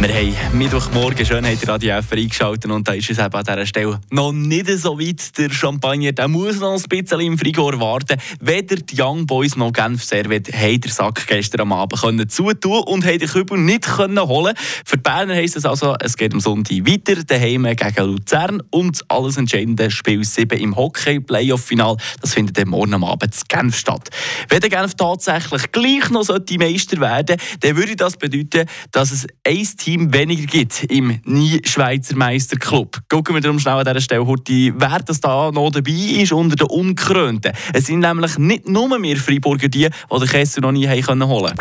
Wir haben Mittwochmorgen schön hat Radio F eingeschaltet und da ist es eben an dieser Stelle noch nicht so weit. Der Champagner der muss noch ein bisschen im Frigor warten. Weder die Young Boys noch Genf Servet haben den Sack gestern am Abend können zutun und haben den Kübel nicht können holen Für die Berner heisst es also, es geht am Sonntag weiter, daheim gegen Luzern und alles entscheidende Spiel 7 im Hockey-Playoff-Final. Das findet dann morgen am Abend in Genf statt. Wenn der Genf tatsächlich gleich noch Meister werden dann würde das bedeuten, dass es ein Team Team weniger gibt im Nie-Schweizer Meisterclub. Gucken wir darum schnell an dieser Stelle heute, wer das da noch dabei ist unter den Unkrönten. Es sind nämlich nicht nur wir Freiburger die, die den Kessel noch nie holen konnten.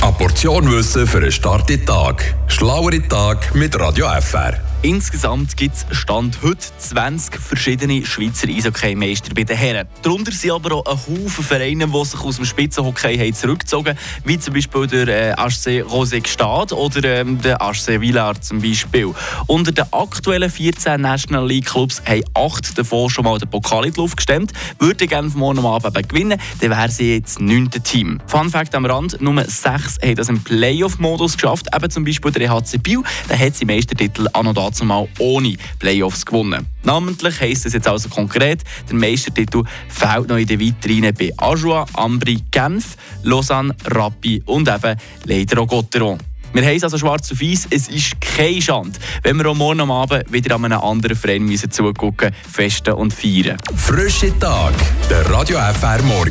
Eine Portion Wissen für einen starken Tag. Schlauere Tag mit Radio FR. Insgesamt gibt es Stand heute 20 verschiedene Schweizer Eishockey-Meister bei den Herren. Darunter sind aber auch ein Haufen Vereine, die sich aus dem Spitzenhockey haben zurückgezogen haben, wie zum Beispiel der äh, HC Rosé Gstaad oder ähm, der HC Villard zum Beispiel. Unter den aktuellen 14 National League Clubs haben acht davon schon mal den Pokal in die Luft gestemmt. Würde Genf morgen Abend gewinnen, dann wäre sie jetzt das neunte Team. Fun Fact am Rand, nur sechs haben das im Playoff-Modus geschafft. Eben zum Beispiel der EHC Biel, der hat seinen Meistertitel an und dazumal ohne Playoffs gewonnen. Namentlich heisst es jetzt also konkret, der Meistertitel fällt noch in den Vitrine bei Ajoie, Ambri, Genf, Lausanne, Rappi und eben leider auch Gotteron. Wir es also schwarz auf weiß, es ist keine Schande, wenn wir am morgen am Abend wieder an einem anderen Verein müssen zugucken, festen und feiern. Frische Tag, der Radio FR Morgen.